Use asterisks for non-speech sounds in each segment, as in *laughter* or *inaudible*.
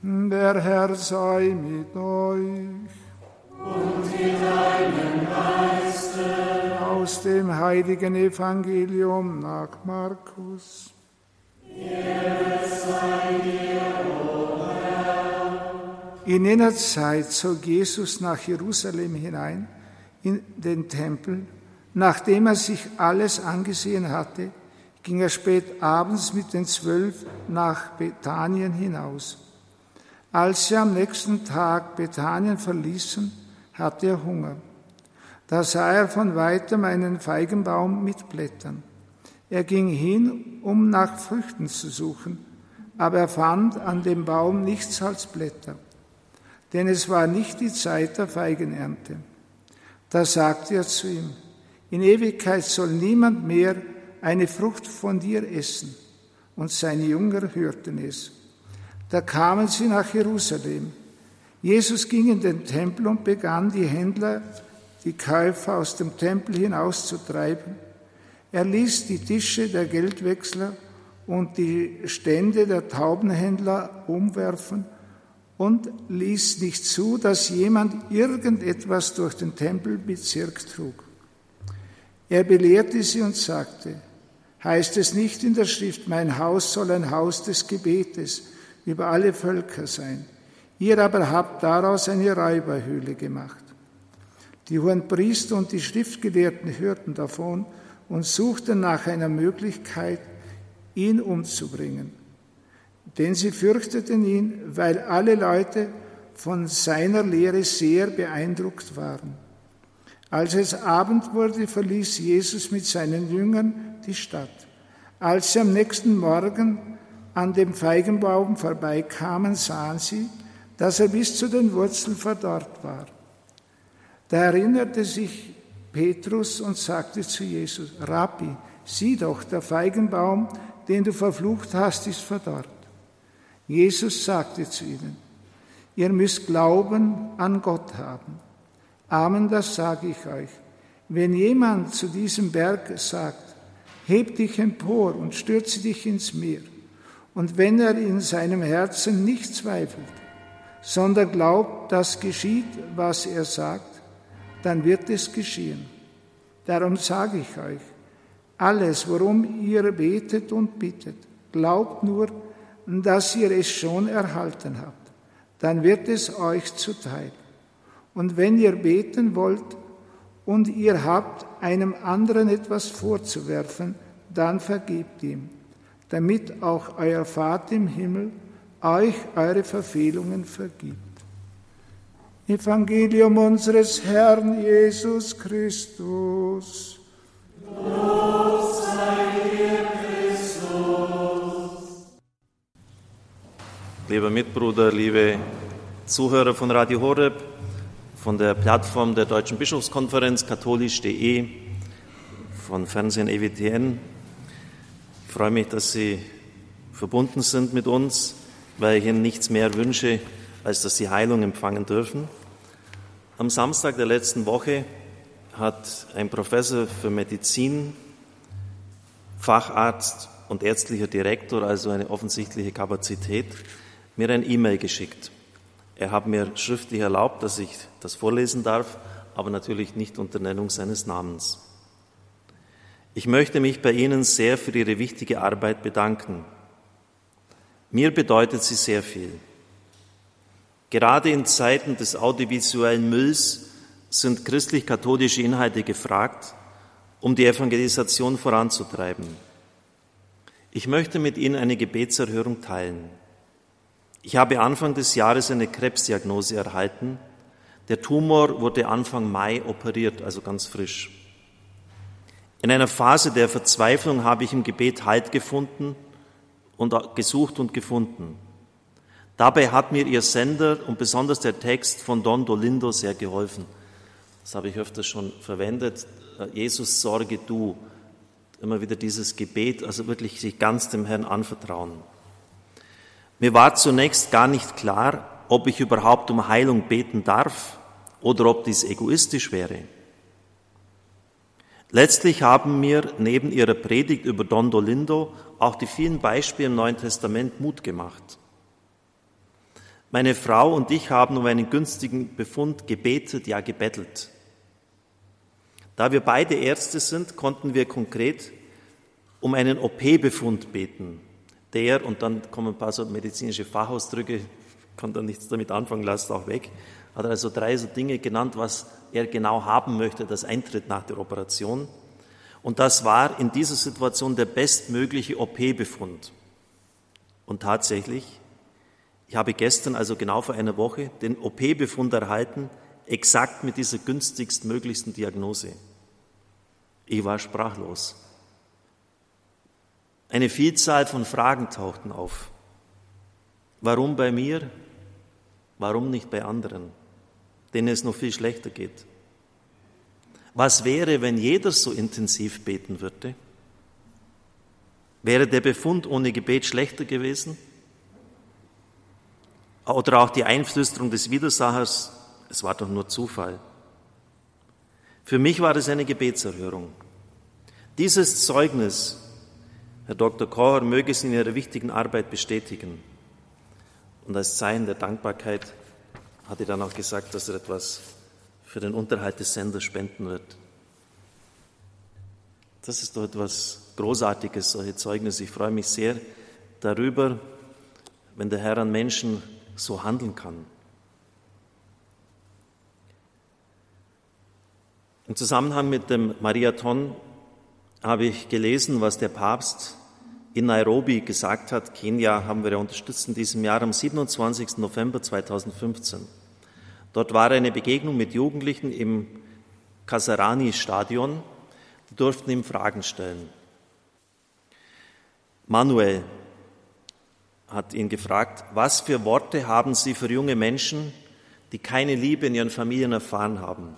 Der Herr sei mit euch. Und mit deinem Geiste. Aus dem heiligen Evangelium nach Markus. In jener Zeit zog Jesus nach Jerusalem hinein, in den Tempel. Nachdem er sich alles angesehen hatte, ging er spät abends mit den Zwölf nach Bethanien hinaus. Als sie am nächsten Tag Bethanien verließen, hatte er Hunger. Da sah er von weitem einen Feigenbaum mit Blättern. Er ging hin, um nach Früchten zu suchen, aber er fand an dem Baum nichts als Blätter, denn es war nicht die Zeit der Feigenernte. Da sagte er zu ihm, in Ewigkeit soll niemand mehr eine Frucht von dir essen. Und seine Jünger hörten es. Da kamen sie nach Jerusalem. Jesus ging in den Tempel und begann die Händler, die Käufer aus dem Tempel hinauszutreiben. Er ließ die Tische der Geldwechsler und die Stände der Taubenhändler umwerfen und ließ nicht zu, dass jemand irgendetwas durch den Tempelbezirk trug. Er belehrte sie und sagte, heißt es nicht in der Schrift, mein Haus soll ein Haus des Gebetes über alle Völker sein. Ihr aber habt daraus eine Räuberhöhle gemacht. Die hohen Priester und die Schriftgelehrten hörten davon und suchten nach einer Möglichkeit, ihn umzubringen. Denn sie fürchteten ihn, weil alle Leute von seiner Lehre sehr beeindruckt waren. Als es Abend wurde, verließ Jesus mit seinen Jüngern die Stadt. Als sie am nächsten Morgen an dem Feigenbaum vorbeikamen, sahen sie, dass er bis zu den Wurzeln verdorrt war. Da erinnerte sich Petrus und sagte zu Jesus, Rabbi, sieh doch, der Feigenbaum, den du verflucht hast, ist verdorrt. Jesus sagte zu ihnen, ihr müsst Glauben an Gott haben. Amen, das sage ich euch. Wenn jemand zu diesem Berg sagt, heb dich empor und stürze dich ins Meer, und wenn er in seinem Herzen nicht zweifelt, sondern glaubt, dass geschieht, was er sagt, dann wird es geschehen. Darum sage ich euch, alles, worum ihr betet und bittet, glaubt nur, dass ihr es schon erhalten habt, dann wird es euch zuteil. Und wenn ihr beten wollt und ihr habt einem anderen etwas vorzuwerfen, dann vergebt ihm, damit auch euer Vater im Himmel euch eure Verfehlungen vergibt. Evangelium unseres Herrn Jesus Christus. Lob sei dir, Christus. Lieber Mitbruder, liebe Zuhörer von Radio Horeb, von der Plattform der Deutschen Bischofskonferenz katholisch.de, von Fernsehen EWTN. Ich freue mich, dass Sie verbunden sind mit uns, weil ich Ihnen nichts mehr wünsche, als dass Sie Heilung empfangen dürfen. Am Samstag der letzten Woche hat ein Professor für Medizin, Facharzt und ärztlicher Direktor, also eine offensichtliche Kapazität, mir ein E-Mail geschickt. Er hat mir schriftlich erlaubt, dass ich das vorlesen darf, aber natürlich nicht unter Nennung seines Namens. Ich möchte mich bei Ihnen sehr für Ihre wichtige Arbeit bedanken. Mir bedeutet sie sehr viel. Gerade in Zeiten des audiovisuellen Mülls sind christlich-katholische Inhalte gefragt, um die Evangelisation voranzutreiben. Ich möchte mit Ihnen eine Gebetserhörung teilen. Ich habe Anfang des Jahres eine Krebsdiagnose erhalten. Der Tumor wurde Anfang Mai operiert, also ganz frisch. In einer Phase der Verzweiflung habe ich im Gebet Halt gefunden und gesucht und gefunden. Dabei hat mir Ihr Sender und besonders der Text von Don Dolindo sehr geholfen. Das habe ich öfters schon verwendet. Jesus, sorge du. Immer wieder dieses Gebet, also wirklich sich ganz dem Herrn anvertrauen. Mir war zunächst gar nicht klar, ob ich überhaupt um Heilung beten darf oder ob dies egoistisch wäre. Letztlich haben mir neben ihrer Predigt über Don Dolindo auch die vielen Beispiele im Neuen Testament Mut gemacht. Meine Frau und ich haben um einen günstigen Befund gebetet, ja gebettelt. Da wir beide Ärzte sind, konnten wir konkret um einen OP-Befund beten. Der, und dann kommen ein paar so medizinische Fachausdrücke, *laughs* kann da nichts damit anfangen, lasst auch weg, hat er also drei so Dinge genannt, was er genau haben möchte, das Eintritt nach der Operation. Und das war in dieser Situation der bestmögliche OP-Befund. Und tatsächlich, ich habe gestern, also genau vor einer Woche, den OP-Befund erhalten, exakt mit dieser günstigstmöglichsten Diagnose. Ich war sprachlos. Eine Vielzahl von Fragen tauchten auf. Warum bei mir? Warum nicht bei anderen, denen es noch viel schlechter geht? Was wäre, wenn jeder so intensiv beten würde? Wäre der Befund ohne Gebet schlechter gewesen? Oder auch die Einflüsterung des Widersachers, es war doch nur Zufall. Für mich war es eine Gebetserhörung. Dieses Zeugnis, Herr Dr. Kocher, möge es in Ihrer wichtigen Arbeit bestätigen. Und als Zeichen der Dankbarkeit hat er dann auch gesagt, dass er etwas für den Unterhalt des Senders spenden wird. Das ist doch etwas Großartiges, solche Zeugnisse. Ich freue mich sehr darüber, wenn der Herr an Menschen so handeln kann. Im Zusammenhang mit dem Mariathon habe ich gelesen, was der Papst in Nairobi gesagt hat. Kenia haben wir ja unterstützt in diesem Jahr am 27. November 2015. Dort war eine Begegnung mit Jugendlichen im Kasarani-Stadion. Die durften ihm Fragen stellen. Manuel hat ihn gefragt, was für Worte haben Sie für junge Menschen, die keine Liebe in ihren Familien erfahren haben?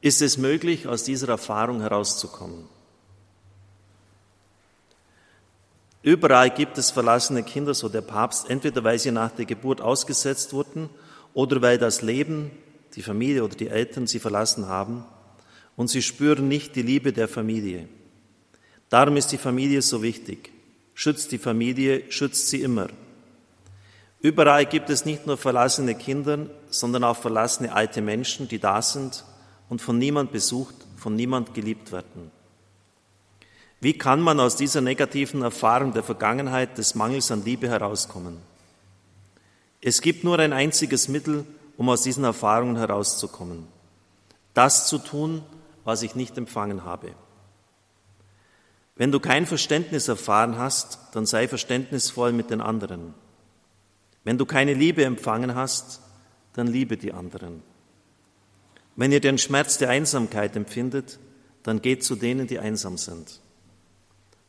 Ist es möglich, aus dieser Erfahrung herauszukommen? Überall gibt es verlassene Kinder, so der Papst, entweder weil sie nach der Geburt ausgesetzt wurden oder weil das Leben, die Familie oder die Eltern sie verlassen haben und sie spüren nicht die Liebe der Familie. Darum ist die Familie so wichtig. Schützt die Familie, schützt sie immer. Überall gibt es nicht nur verlassene Kinder, sondern auch verlassene alte Menschen, die da sind und von niemand besucht, von niemand geliebt werden. Wie kann man aus dieser negativen Erfahrung der Vergangenheit des Mangels an Liebe herauskommen? Es gibt nur ein einziges Mittel, um aus diesen Erfahrungen herauszukommen. Das zu tun, was ich nicht empfangen habe. Wenn du kein Verständnis erfahren hast, dann sei verständnisvoll mit den anderen. Wenn du keine Liebe empfangen hast, dann liebe die anderen. Wenn ihr den Schmerz der Einsamkeit empfindet, dann geht zu denen, die einsam sind.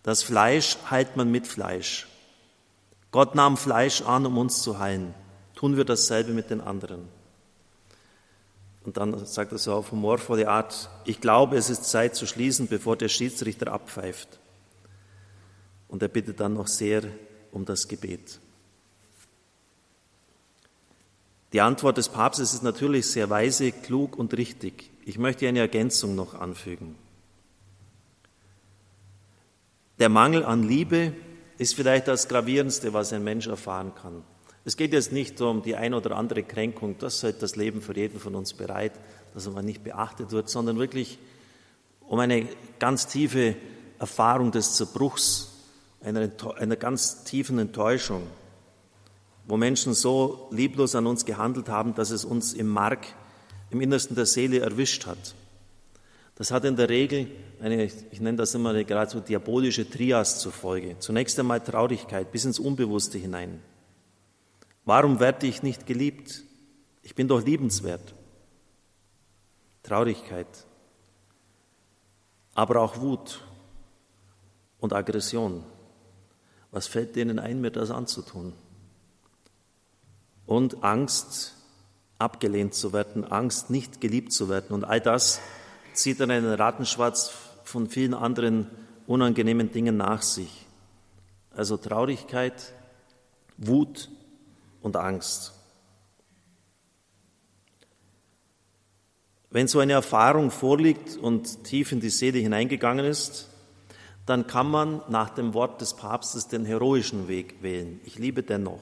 Das Fleisch heilt man mit Fleisch. Gott nahm Fleisch an, um uns zu heilen. Tun wir dasselbe mit den anderen. Und dann sagt er so auf humorvolle Art, ich glaube, es ist Zeit zu schließen, bevor der Schiedsrichter abpfeift. Und er bittet dann noch sehr um das Gebet. Die Antwort des Papstes ist natürlich sehr weise, klug und richtig. Ich möchte eine Ergänzung noch anfügen. Der Mangel an Liebe ist vielleicht das Gravierendste, was ein Mensch erfahren kann. Es geht jetzt nicht um die ein oder andere Kränkung, das hält das Leben für jeden von uns bereit, dass man nicht beachtet wird, sondern wirklich um eine ganz tiefe Erfahrung des Zerbruchs, einer, einer ganz tiefen Enttäuschung, wo Menschen so lieblos an uns gehandelt haben, dass es uns im Mark, im Innersten der Seele erwischt hat. Das hat in der Regel eine, ich nenne das immer eine geradezu diabolische Trias zur Folge. Zunächst einmal Traurigkeit bis ins Unbewusste hinein. Warum werde ich nicht geliebt? Ich bin doch liebenswert. Traurigkeit, aber auch Wut und Aggression. Was fällt denen ein, mir das anzutun? und Angst, abgelehnt zu werden, Angst, nicht geliebt zu werden. Und all das zieht dann einen Rattenschwarz von vielen anderen unangenehmen Dingen nach sich. Also Traurigkeit, Wut und Angst. Wenn so eine Erfahrung vorliegt und tief in die Seele hineingegangen ist, dann kann man nach dem Wort des Papstes den heroischen Weg wählen. Ich liebe dennoch.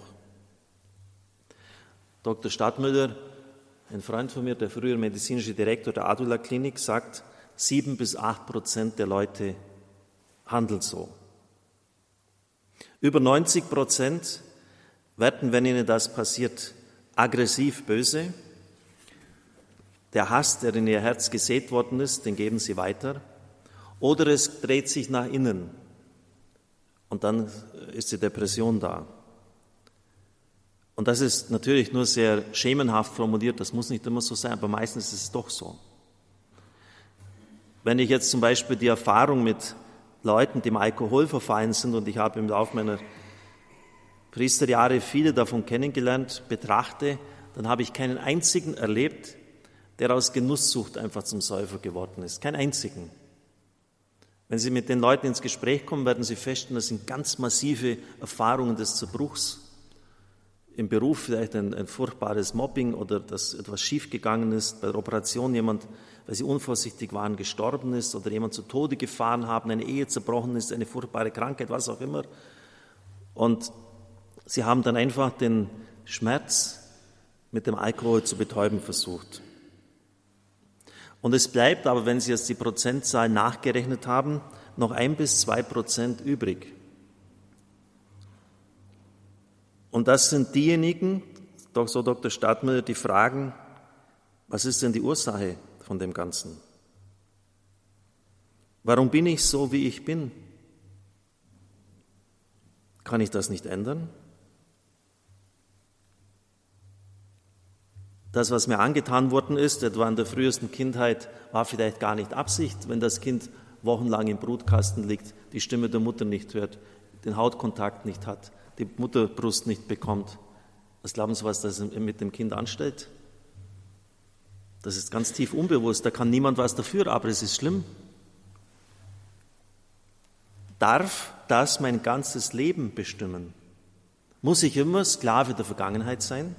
Dr. Stadtmüller, ein Freund von mir, der frühere medizinische Direktor der Adula Klinik, sagt, sieben bis acht Prozent der Leute handeln so. Über 90 Prozent werden, wenn ihnen das passiert, aggressiv böse. Der Hass, der in ihr Herz gesät worden ist, den geben sie weiter. Oder es dreht sich nach innen und dann ist die Depression da. Und das ist natürlich nur sehr schemenhaft formuliert, das muss nicht immer so sein, aber meistens ist es doch so. Wenn ich jetzt zum Beispiel die Erfahrung mit Leuten, die im Alkohol verfallen sind, und ich habe im Laufe meiner Priesterjahre viele davon kennengelernt, betrachte, dann habe ich keinen einzigen erlebt, der aus Genusssucht einfach zum Säufer geworden ist. Keinen einzigen. Wenn Sie mit den Leuten ins Gespräch kommen, werden Sie feststellen, das sind ganz massive Erfahrungen des Zerbruchs. Im Beruf vielleicht ein, ein furchtbares Mobbing oder dass etwas schiefgegangen ist, bei der Operation jemand weil sie unvorsichtig waren, gestorben ist oder jemand zu Tode gefahren haben, eine Ehe zerbrochen ist, eine furchtbare Krankheit, was auch immer. Und sie haben dann einfach den Schmerz mit dem Alkohol zu betäuben versucht. Und es bleibt aber, wenn Sie jetzt die Prozentzahl nachgerechnet haben, noch ein bis zwei Prozent übrig. Und das sind diejenigen, so Dr. Stadtmüller, die fragen, was ist denn die Ursache von dem Ganzen. Warum bin ich so, wie ich bin? Kann ich das nicht ändern? Das, was mir angetan worden ist, etwa in der frühesten Kindheit, war vielleicht gar nicht Absicht, wenn das Kind wochenlang im Brutkasten liegt, die Stimme der Mutter nicht hört, den Hautkontakt nicht hat, die Mutterbrust nicht bekommt. Was glauben Sie, was das mit dem Kind anstellt? Das ist ganz tief unbewusst, da kann niemand was dafür, aber es ist schlimm. Darf das mein ganzes Leben bestimmen? Muss ich immer Sklave der Vergangenheit sein?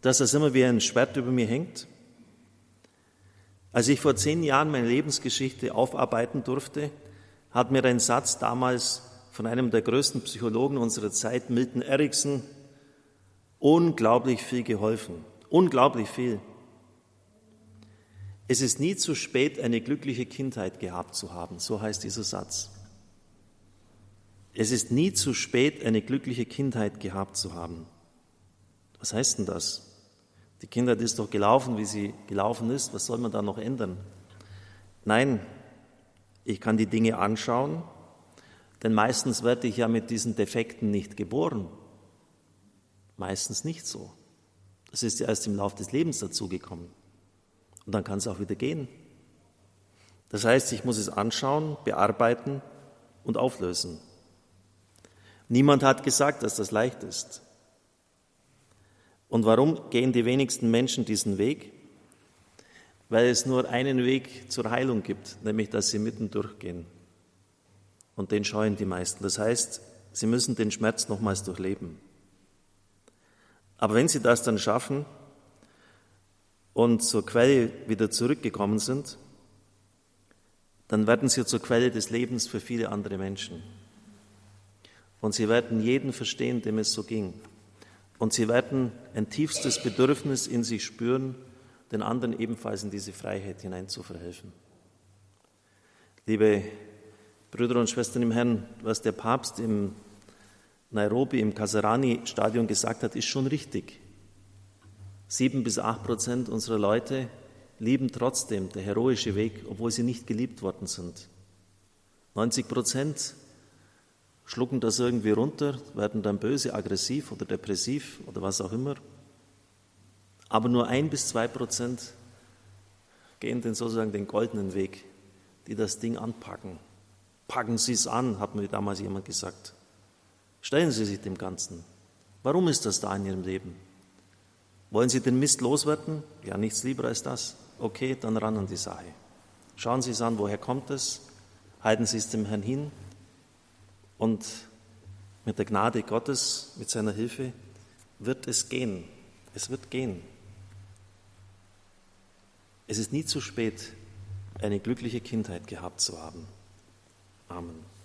Dass das immer wie ein Schwert über mir hängt? Als ich vor zehn Jahren meine Lebensgeschichte aufarbeiten durfte, hat mir ein Satz damals von einem der größten Psychologen unserer Zeit, Milton Erickson, unglaublich viel geholfen. Unglaublich viel. Es ist nie zu spät, eine glückliche Kindheit gehabt zu haben, so heißt dieser Satz. Es ist nie zu spät, eine glückliche Kindheit gehabt zu haben. Was heißt denn das? Die Kindheit ist doch gelaufen, wie sie gelaufen ist. Was soll man da noch ändern? Nein, ich kann die Dinge anschauen, denn meistens werde ich ja mit diesen Defekten nicht geboren. Meistens nicht so. Das ist ja erst im Laufe des Lebens dazugekommen. Und dann kann es auch wieder gehen. Das heißt, ich muss es anschauen, bearbeiten und auflösen. Niemand hat gesagt, dass das leicht ist. Und warum gehen die wenigsten Menschen diesen Weg? Weil es nur einen Weg zur Heilung gibt, nämlich dass sie mitten durchgehen. Und den scheuen die meisten. Das heißt, sie müssen den Schmerz nochmals durchleben. Aber wenn sie das dann schaffen, und zur Quelle wieder zurückgekommen sind, dann werden sie zur Quelle des Lebens für viele andere Menschen. Und sie werden jeden verstehen, dem es so ging. Und sie werden ein tiefstes Bedürfnis in sich spüren, den anderen ebenfalls in diese Freiheit hinein zu verhelfen. Liebe Brüder und Schwestern im Herrn, was der Papst im Nairobi im Kasarani-Stadion gesagt hat, ist schon richtig. Sieben bis acht Prozent unserer Leute lieben trotzdem der heroische Weg, obwohl sie nicht geliebt worden sind. 90 Prozent schlucken das irgendwie runter, werden dann böse, aggressiv oder depressiv oder was auch immer. Aber nur ein bis zwei Prozent gehen den sozusagen den goldenen Weg, die das Ding anpacken. Packen Sie es an, hat mir damals jemand gesagt. Stellen Sie sich dem Ganzen. Warum ist das da in Ihrem Leben? Wollen Sie den Mist loswerden? Ja, nichts lieber als das. Okay, dann ran an die Sache. Schauen Sie es an, woher kommt es? Halten Sie es dem Herrn hin und mit der Gnade Gottes, mit seiner Hilfe wird es gehen. Es wird gehen. Es ist nie zu spät, eine glückliche Kindheit gehabt zu haben. Amen.